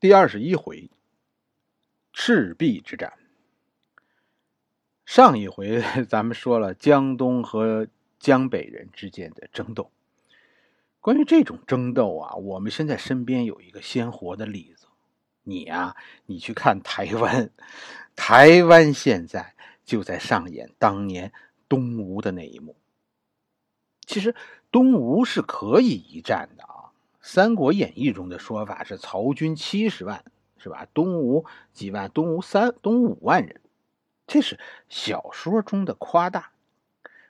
第二十一回，赤壁之战。上一回 咱们说了江东和江北人之间的争斗。关于这种争斗啊，我们现在身边有一个鲜活的例子。你呀，你去看台湾，台湾现在就在上演当年东吴的那一幕。其实东吴是可以一战的啊。《三国演义》中的说法是曹军七十万，是吧？东吴几万？东吴三东吴五万人，这是小说中的夸大。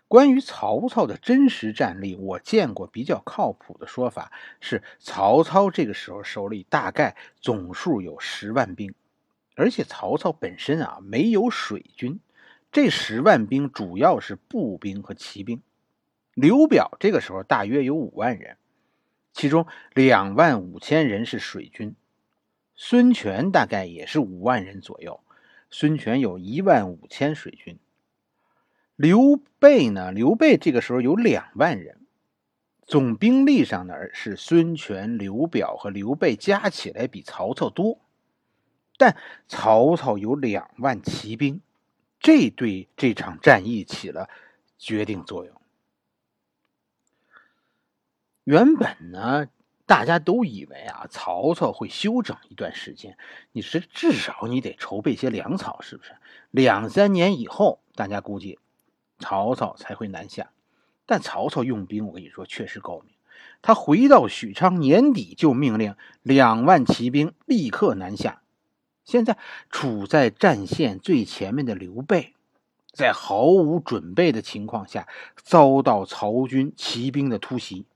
关于曹操的真实战力，我见过比较靠谱的说法是：曹操这个时候手里大概总数有十万兵，而且曹操本身啊没有水军，这十万兵主要是步兵和骑兵。刘表这个时候大约有五万人。其中两万五千人是水军，孙权大概也是五万人左右。孙权有一万五千水军。刘备呢？刘备这个时候有两万人，总兵力上呢是孙权、刘表和刘备加起来比曹操多，但曹操有两万骑兵，这对这场战役起了决定作用。原本呢，大家都以为啊，曹操会休整一段时间。你是至少你得筹备些粮草，是不是？两三年以后，大家估计曹操才会南下。但曹操用兵，我跟你说，确实高明。他回到许昌，年底就命令两万骑兵立刻南下。现在处在战线最前面的刘备，在毫无准备的情况下，遭到曹军骑兵的突袭。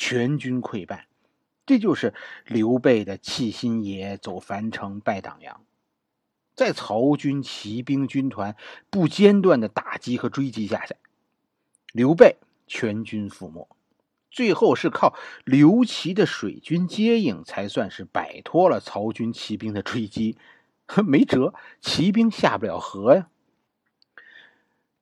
全军溃败，这就是刘备的弃新野、走樊城、拜党阳。在曹军骑兵军团不间断的打击和追击下，刘备全军覆没。最后是靠刘琦的水军接应，才算是摆脱了曹军骑兵的追击。没辙，骑兵下不了河呀。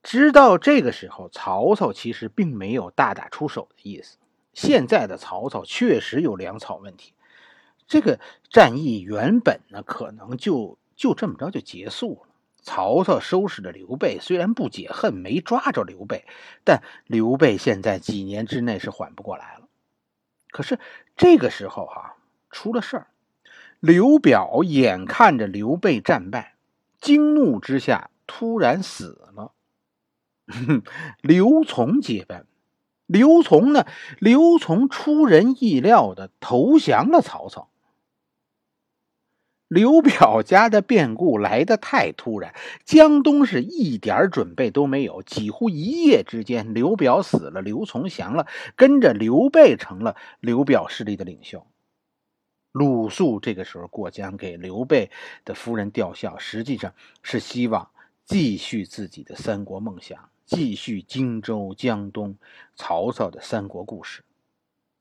直到这个时候，曹操其实并没有大打出手的意思。现在的曹操确实有粮草问题，这个战役原本呢可能就就这么着就结束了。曹操收拾着刘备，虽然不解恨，没抓着刘备，但刘备现在几年之内是缓不过来了。可是这个时候哈出了事儿，刘表眼看着刘备战败，惊怒之下突然死了，刘琮接班。刘琮呢？刘琮出人意料的投降了曹操。刘表家的变故来得太突然，江东是一点准备都没有。几乎一夜之间，刘表死了，刘琮降了，跟着刘备成了刘表势力的领袖。鲁肃这个时候过江给刘备的夫人吊孝，实际上是希望继续自己的三国梦想。继续荆州、江东、曹操的三国故事。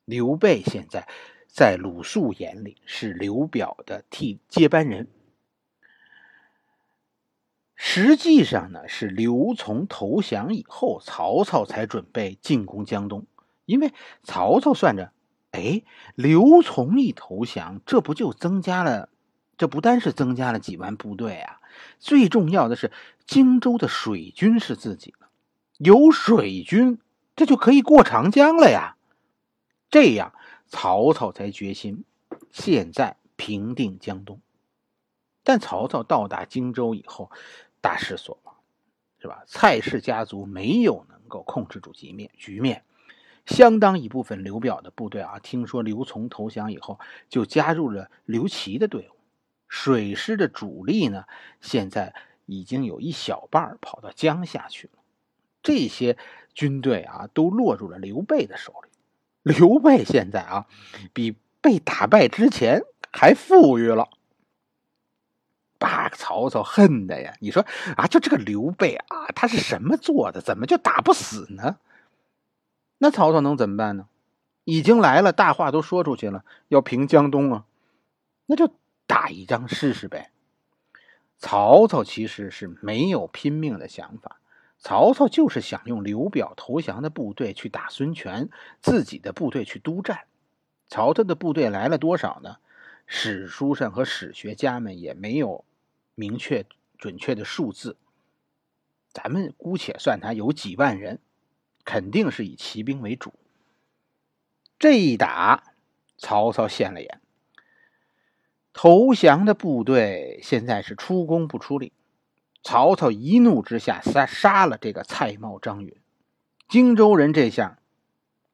刘备现在在鲁肃眼里是刘表的替接班人。实际上呢，是刘琮投降以后，曹操才准备进攻江东。因为曹操算着，哎，刘琮一投降，这不就增加了？这不单是增加了几万部队啊，最重要的是荆州的水军是自己的。有水军，这就可以过长江了呀。这样，曹操才决心现在平定江东。但曹操到达荆州以后，大失所望，是吧？蔡氏家族没有能够控制住局面，局面相当一部分刘表的部队啊，听说刘琮投降以后，就加入了刘琦的队伍。水师的主力呢，现在已经有一小半跑到江夏去了。这些军队啊，都落入了刘备的手里。刘备现在啊，比被打败之前还富裕了，把曹操恨的呀！你说啊，就这个刘备啊，他是什么做的？怎么就打不死呢？那曹操能怎么办呢？已经来了，大话都说出去了，要平江东啊，那就打一仗试试呗。曹操其实是没有拼命的想法。曹操就是想用刘表投降的部队去打孙权，自己的部队去督战。曹操的部队来了多少呢？史书上和史学家们也没有明确准确的数字，咱们姑且算他有几万人，肯定是以骑兵为主。这一打，曹操现了眼。投降的部队现在是出工不出力，曹操一怒之下杀杀了这个蔡瑁、张允。荆州人这下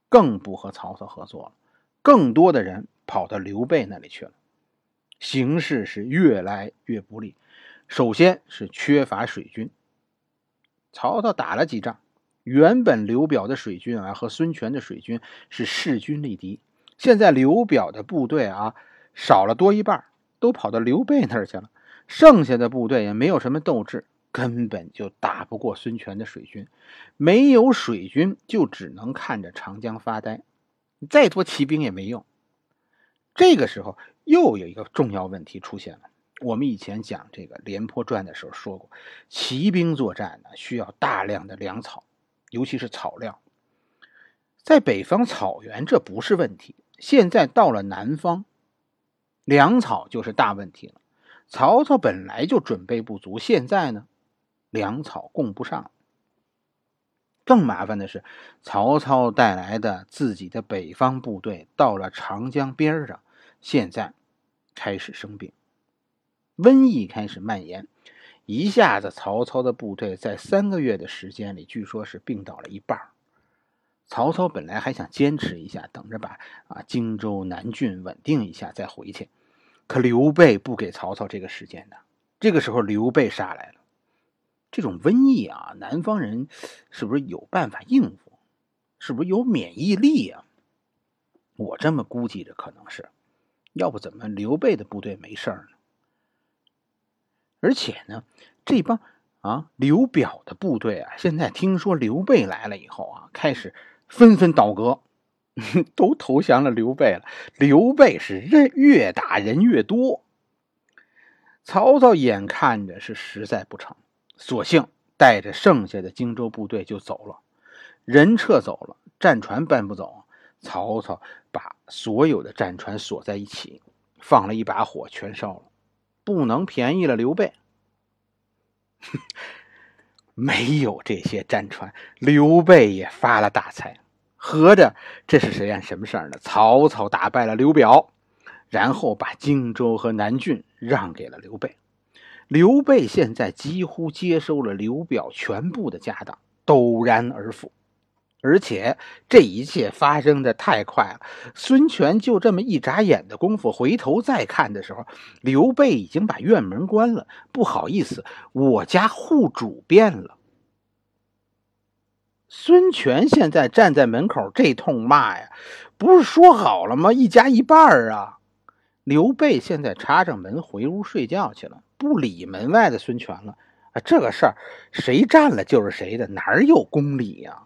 更不和曹操合作了，更多的人跑到刘备那里去了，形势是越来越不利。首先是缺乏水军，曹操打了几仗，原本刘表的水军啊和孙权的水军是势均力敌，现在刘表的部队啊少了多一半。都跑到刘备那儿去了，剩下的部队也没有什么斗志，根本就打不过孙权的水军。没有水军，就只能看着长江发呆，再多骑兵也没用。这个时候，又有一个重要问题出现了。我们以前讲这个《廉颇传》的时候说过，骑兵作战呢需要大量的粮草，尤其是草料。在北方草原这不是问题，现在到了南方。粮草就是大问题了。曹操本来就准备不足，现在呢，粮草供不上。更麻烦的是，曹操带来的自己的北方部队到了长江边上，现在开始生病，瘟疫开始蔓延，一下子曹操的部队在三个月的时间里，据说是病倒了一半。曹操本来还想坚持一下，等着把啊荆州、南郡稳定一下再回去，可刘备不给曹操这个时间的。这个时候刘备杀来了，这种瘟疫啊，南方人是不是有办法应付？是不是有免疫力啊？我这么估计着，可能是，要不怎么刘备的部队没事呢？而且呢，这帮啊刘表的部队啊，现在听说刘备来了以后啊，开始。纷纷倒戈，都投降了刘备了。刘备是人越打人越多，曹操眼看着是实在不成，索性带着剩下的荆州部队就走了。人撤走了，战船搬不走。曹操把所有的战船锁在一起，放了一把火，全烧了，不能便宜了刘备。没有这些战船，刘备也发了大财。合着这是谁干什么事儿呢？曹操打败了刘表，然后把荆州和南郡让给了刘备。刘备现在几乎接收了刘表全部的家当，陡然而富。而且这一切发生的太快了，孙权就这么一眨眼的功夫，回头再看的时候，刘备已经把院门关了。不好意思，我家户主变了。孙权现在站在门口，这通骂呀，不是说好了吗？一家一半啊！刘备现在插上门回屋睡觉去了，不理门外的孙权了。啊，这个事儿谁占了就是谁的，哪有公理呀？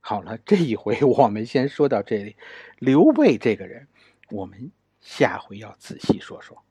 好了，这一回我们先说到这里。刘备这个人，我们下回要仔细说说。